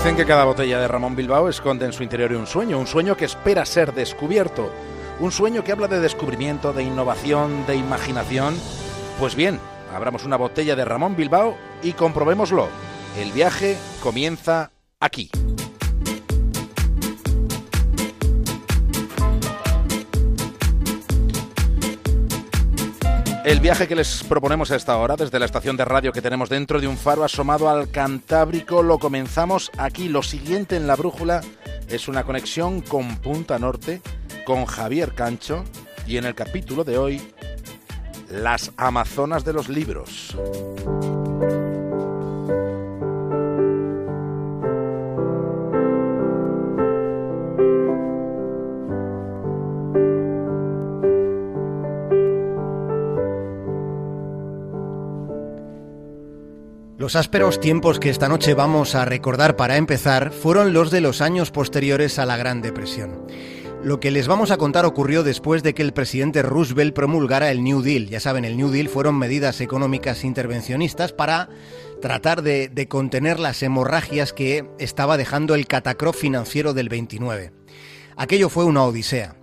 Dicen que cada botella de Ramón Bilbao esconde en su interior un sueño, un sueño que espera ser descubierto, un sueño que habla de descubrimiento, de innovación, de imaginación. Pues bien, abramos una botella de Ramón Bilbao y comprobémoslo. El viaje comienza aquí. El viaje que les proponemos a esta hora, desde la estación de radio que tenemos dentro de un faro asomado al Cantábrico, lo comenzamos aquí. Lo siguiente en la brújula es una conexión con Punta Norte, con Javier Cancho, y en el capítulo de hoy, las Amazonas de los libros. Los ásperos tiempos que esta noche vamos a recordar para empezar fueron los de los años posteriores a la Gran Depresión. Lo que les vamos a contar ocurrió después de que el presidente Roosevelt promulgara el New Deal. Ya saben, el New Deal fueron medidas económicas intervencionistas para tratar de, contener las hemorragias que estaba dejando el catacrof financiero del 29. Aquello fue una odisea.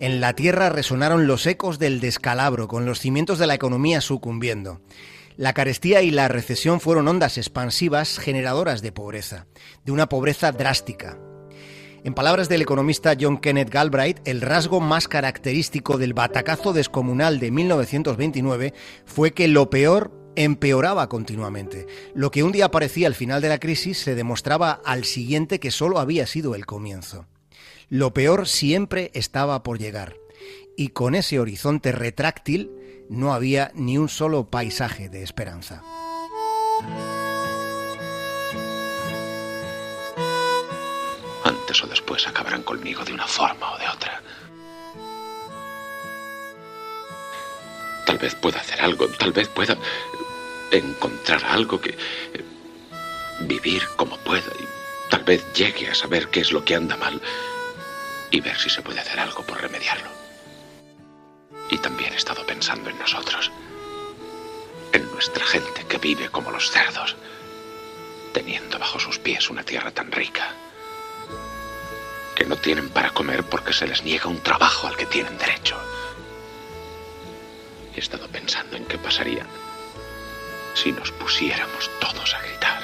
En la tierra resonaron los ecos del descalabro, con los cimientos de la economía sucumbiendo. La carestía y la recesión fueron ondas expansivas generadoras de pobreza, de una pobreza drástica. En palabras del economista John Kenneth Galbraith, el rasgo más característico del batacazo descomunal de 1929 fue que lo peor empeoraba continuamente. Lo que un día parecía el final de la crisis se demostraba al siguiente que solo había sido el comienzo. Lo peor siempre estaba por llegar. Y con ese horizonte retráctil, no había ni un solo paisaje de esperanza. Antes o después acabarán conmigo de una forma o de otra. Tal vez pueda hacer algo, tal vez pueda encontrar algo que... vivir como pueda y tal vez llegue a saber qué es lo que anda mal y ver si se puede hacer algo por remediarlo. Y también he estado pensando en nosotros, en nuestra gente que vive como los cerdos, teniendo bajo sus pies una tierra tan rica, que no tienen para comer porque se les niega un trabajo al que tienen derecho. He estado pensando en qué pasaría si nos pusiéramos todos a gritar.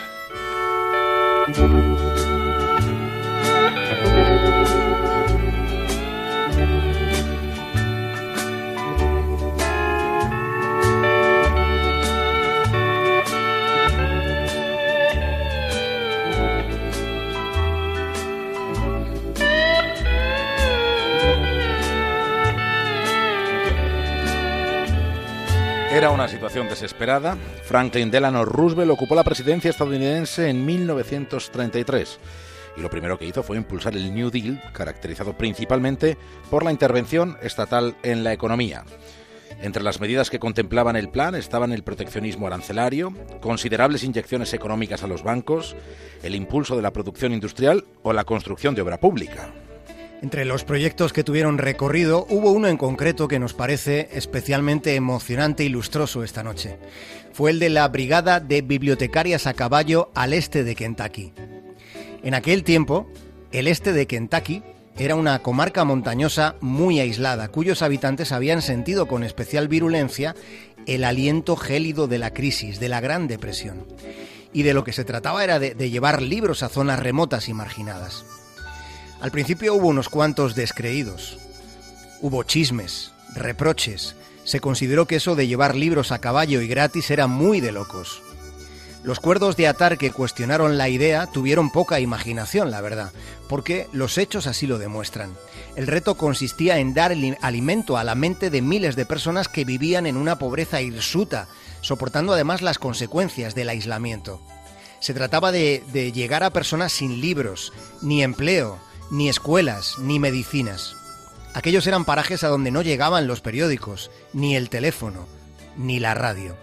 Era una situación desesperada. Franklin Delano Roosevelt ocupó la presidencia estadounidense en 1933 y lo primero que hizo fue impulsar el New Deal, caracterizado principalmente por la intervención estatal en la economía. Entre las medidas que contemplaban el plan estaban el proteccionismo arancelario, considerables inyecciones económicas a los bancos, el impulso de la producción industrial o la construcción de obra pública. Entre los proyectos que tuvieron recorrido, hubo uno en concreto que nos parece especialmente emocionante y lustroso esta noche. Fue el de la Brigada de Bibliotecarias a Caballo al este de Kentucky. En aquel tiempo, el este de Kentucky era una comarca montañosa muy aislada, cuyos habitantes habían sentido con especial virulencia el aliento gélido de la crisis, de la Gran Depresión. Y de lo que se trataba era de, de llevar libros a zonas remotas y marginadas. Al principio hubo unos cuantos descreídos. Hubo chismes, reproches. Se consideró que eso de llevar libros a caballo y gratis era muy de locos. Los cuerdos de atar que cuestionaron la idea tuvieron poca imaginación, la verdad, porque los hechos así lo demuestran. El reto consistía en dar alimento a la mente de miles de personas que vivían en una pobreza hirsuta, soportando además las consecuencias del aislamiento. Se trataba de, de llegar a personas sin libros, ni empleo, ni escuelas, ni medicinas. Aquellos eran parajes a donde no llegaban los periódicos, ni el teléfono, ni la radio.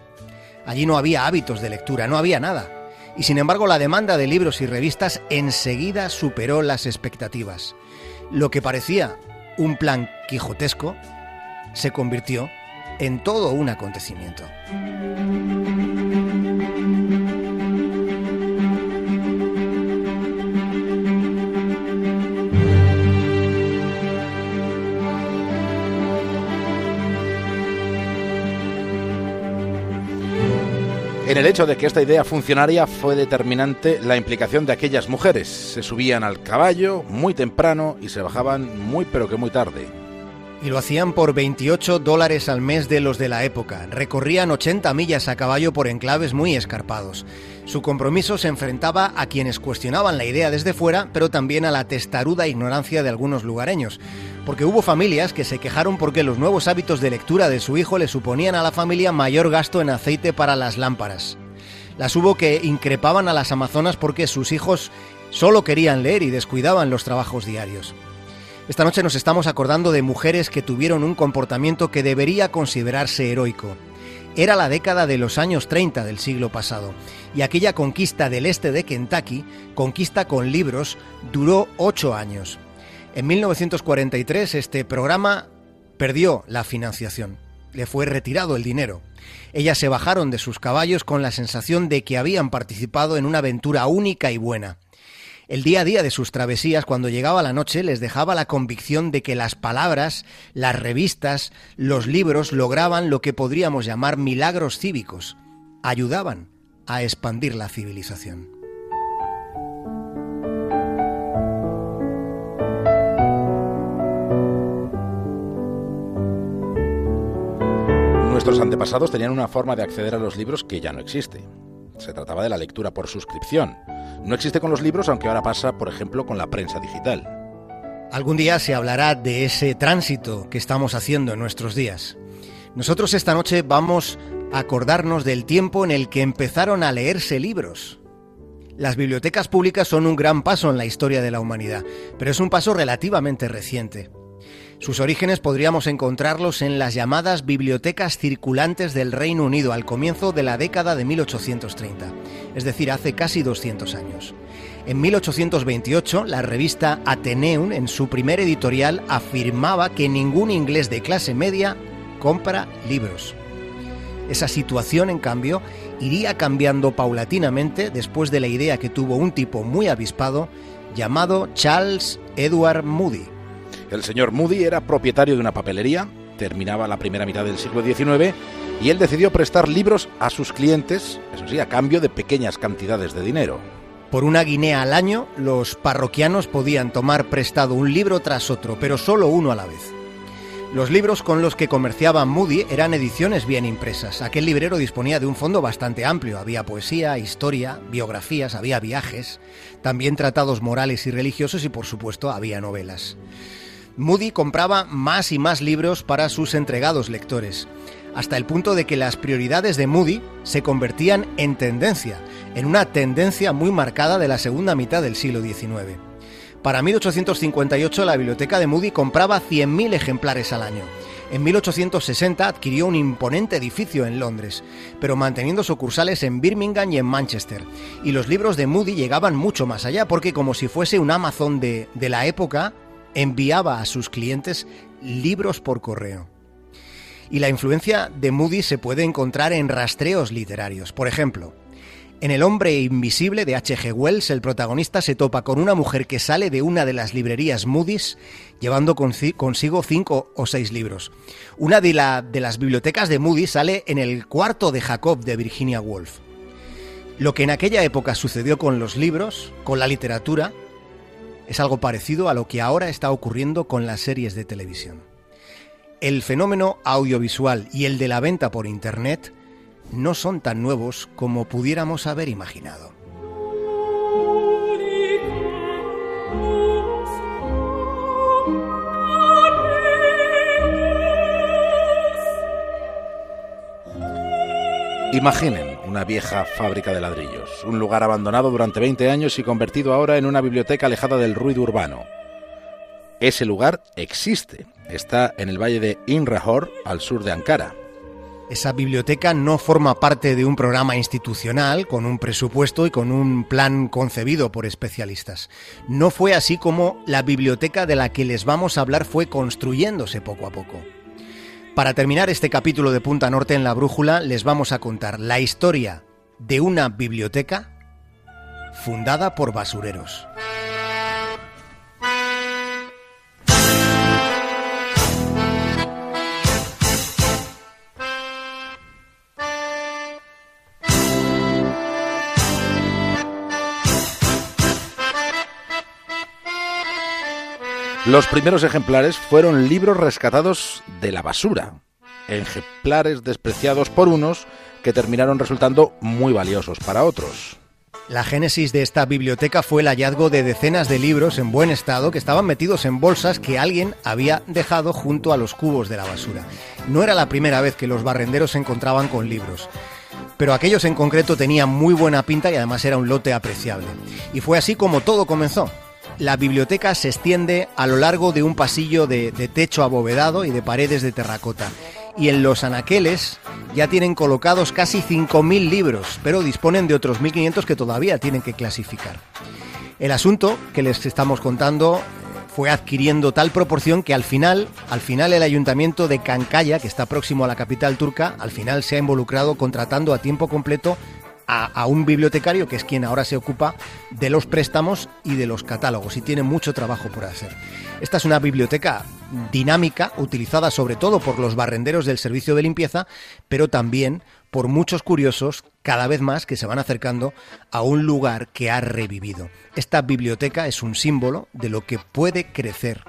Allí no había hábitos de lectura, no había nada. Y sin embargo la demanda de libros y revistas enseguida superó las expectativas. Lo que parecía un plan quijotesco se convirtió en todo un acontecimiento. En el hecho de que esta idea funcionaría fue determinante la implicación de aquellas mujeres. Se subían al caballo muy temprano y se bajaban muy pero que muy tarde. Y lo hacían por 28 dólares al mes de los de la época. Recorrían 80 millas a caballo por enclaves muy escarpados. Su compromiso se enfrentaba a quienes cuestionaban la idea desde fuera, pero también a la testaruda ignorancia de algunos lugareños. Porque hubo familias que se quejaron porque los nuevos hábitos de lectura de su hijo le suponían a la familia mayor gasto en aceite para las lámparas. Las hubo que increpaban a las amazonas porque sus hijos solo querían leer y descuidaban los trabajos diarios. Esta noche nos estamos acordando de mujeres que tuvieron un comportamiento que debería considerarse heroico. Era la década de los años 30 del siglo pasado y aquella conquista del este de Kentucky, conquista con libros, duró ocho años. En 1943 este programa perdió la financiación, le fue retirado el dinero. Ellas se bajaron de sus caballos con la sensación de que habían participado en una aventura única y buena. El día a día de sus travesías, cuando llegaba la noche, les dejaba la convicción de que las palabras, las revistas, los libros lograban lo que podríamos llamar milagros cívicos, ayudaban a expandir la civilización. Nuestros antepasados tenían una forma de acceder a los libros que ya no existe. Se trataba de la lectura por suscripción. No existe con los libros, aunque ahora pasa, por ejemplo, con la prensa digital. Algún día se hablará de ese tránsito que estamos haciendo en nuestros días. Nosotros esta noche vamos a acordarnos del tiempo en el que empezaron a leerse libros. Las bibliotecas públicas son un gran paso en la historia de la humanidad, pero es un paso relativamente reciente. Sus orígenes podríamos encontrarlos en las llamadas bibliotecas circulantes del Reino Unido al comienzo de la década de 1830, es decir, hace casi 200 años. En 1828, la revista Atheneum, en su primer editorial, afirmaba que ningún inglés de clase media compra libros. Esa situación, en cambio, iría cambiando paulatinamente después de la idea que tuvo un tipo muy avispado llamado Charles Edward Moody. El señor Moody era propietario de una papelería, terminaba la primera mitad del siglo XIX y él decidió prestar libros a sus clientes, eso sí, a cambio de pequeñas cantidades de dinero. Por una guinea al año, los parroquianos podían tomar prestado un libro tras otro, pero solo uno a la vez. Los libros con los que comerciaba Moody eran ediciones bien impresas. Aquel librero disponía de un fondo bastante amplio. Había poesía, historia, biografías, había viajes, también tratados morales y religiosos y por supuesto había novelas. Moody compraba más y más libros para sus entregados lectores, hasta el punto de que las prioridades de Moody se convertían en tendencia, en una tendencia muy marcada de la segunda mitad del siglo XIX. Para 1858 la biblioteca de Moody compraba 100.000 ejemplares al año. En 1860 adquirió un imponente edificio en Londres, pero manteniendo sucursales en Birmingham y en Manchester. Y los libros de Moody llegaban mucho más allá, porque como si fuese un Amazon de, de la época, enviaba a sus clientes libros por correo. Y la influencia de Moody se puede encontrar en rastreos literarios. Por ejemplo, en El hombre invisible de H.G. Wells, el protagonista se topa con una mujer que sale de una de las librerías Moody's llevando consigo cinco o seis libros. Una de, de las bibliotecas de Moody sale en el cuarto de Jacob de Virginia Woolf. Lo que en aquella época sucedió con los libros, con la literatura, es algo parecido a lo que ahora está ocurriendo con las series de televisión. El fenómeno audiovisual y el de la venta por Internet no son tan nuevos como pudiéramos haber imaginado. Imaginen una vieja fábrica de ladrillos, un lugar abandonado durante 20 años y convertido ahora en una biblioteca alejada del ruido urbano. Ese lugar existe, está en el valle de Inrahor, al sur de Ankara. Esa biblioteca no forma parte de un programa institucional con un presupuesto y con un plan concebido por especialistas. No fue así como la biblioteca de la que les vamos a hablar fue construyéndose poco a poco. Para terminar este capítulo de Punta Norte en la Brújula, les vamos a contar la historia de una biblioteca fundada por basureros. Los primeros ejemplares fueron libros rescatados de la basura, ejemplares despreciados por unos que terminaron resultando muy valiosos para otros. La génesis de esta biblioteca fue el hallazgo de decenas de libros en buen estado que estaban metidos en bolsas que alguien había dejado junto a los cubos de la basura. No era la primera vez que los barrenderos se encontraban con libros, pero aquellos en concreto tenían muy buena pinta y además era un lote apreciable. Y fue así como todo comenzó. La biblioteca se extiende a lo largo de un pasillo de, techo abovedado y de paredes de terracota y en los anaqueles ya tienen colocados casi 5.000 libros, pero disponen de otros 1.500 que todavía tienen que clasificar. El asunto que les estamos contando fue adquiriendo tal proporción que al final, al final el ayuntamiento de Cancaya, que está próximo a la capital turca, al final se ha involucrado contratando a tiempo completo a, un bibliotecario que es quien ahora se ocupa de los préstamos y de los catálogos y tiene mucho trabajo por hacer. Esta es una biblioteca dinámica, utilizada sobre todo por los barrenderos del servicio de limpieza, pero también por muchos curiosos cada vez más que se van acercando a un lugar que ha revivido. Esta biblioteca es un símbolo de lo que puede crecer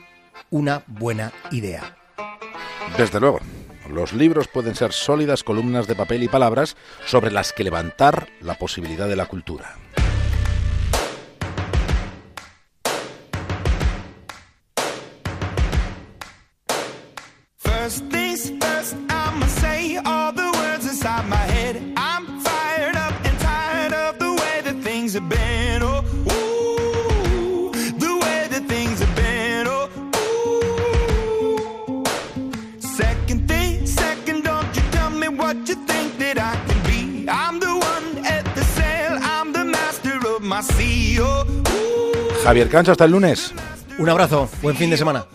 una buena idea. Desde luego. Los libros pueden ser sólidas columnas de papel y palabras sobre las que levantar la posibilidad de la cultura. Javier Cancho, hasta el lunes. Un abrazo, buen fin de semana.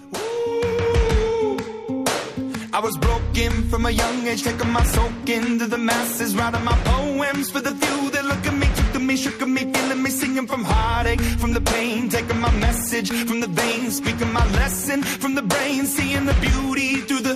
I was broken from a young age, taking my soak into the masses, writing my poems for the few that look at me, took to me, shook at me, feeling me, singing from heartache, from the pain, taking my message from the veins, speaking my lesson from the brain, seeing the beauty through the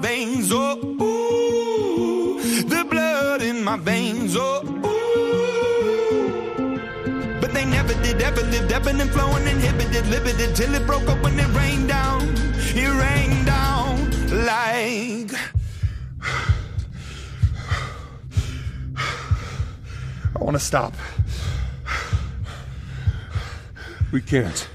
veins, oh ooh, the blood in my veins, oh ooh. But they never did, ever lived, ebbing and flowing, inhibited, limited, till it broke up when it rained down. It rained down like. I want to stop. We can't.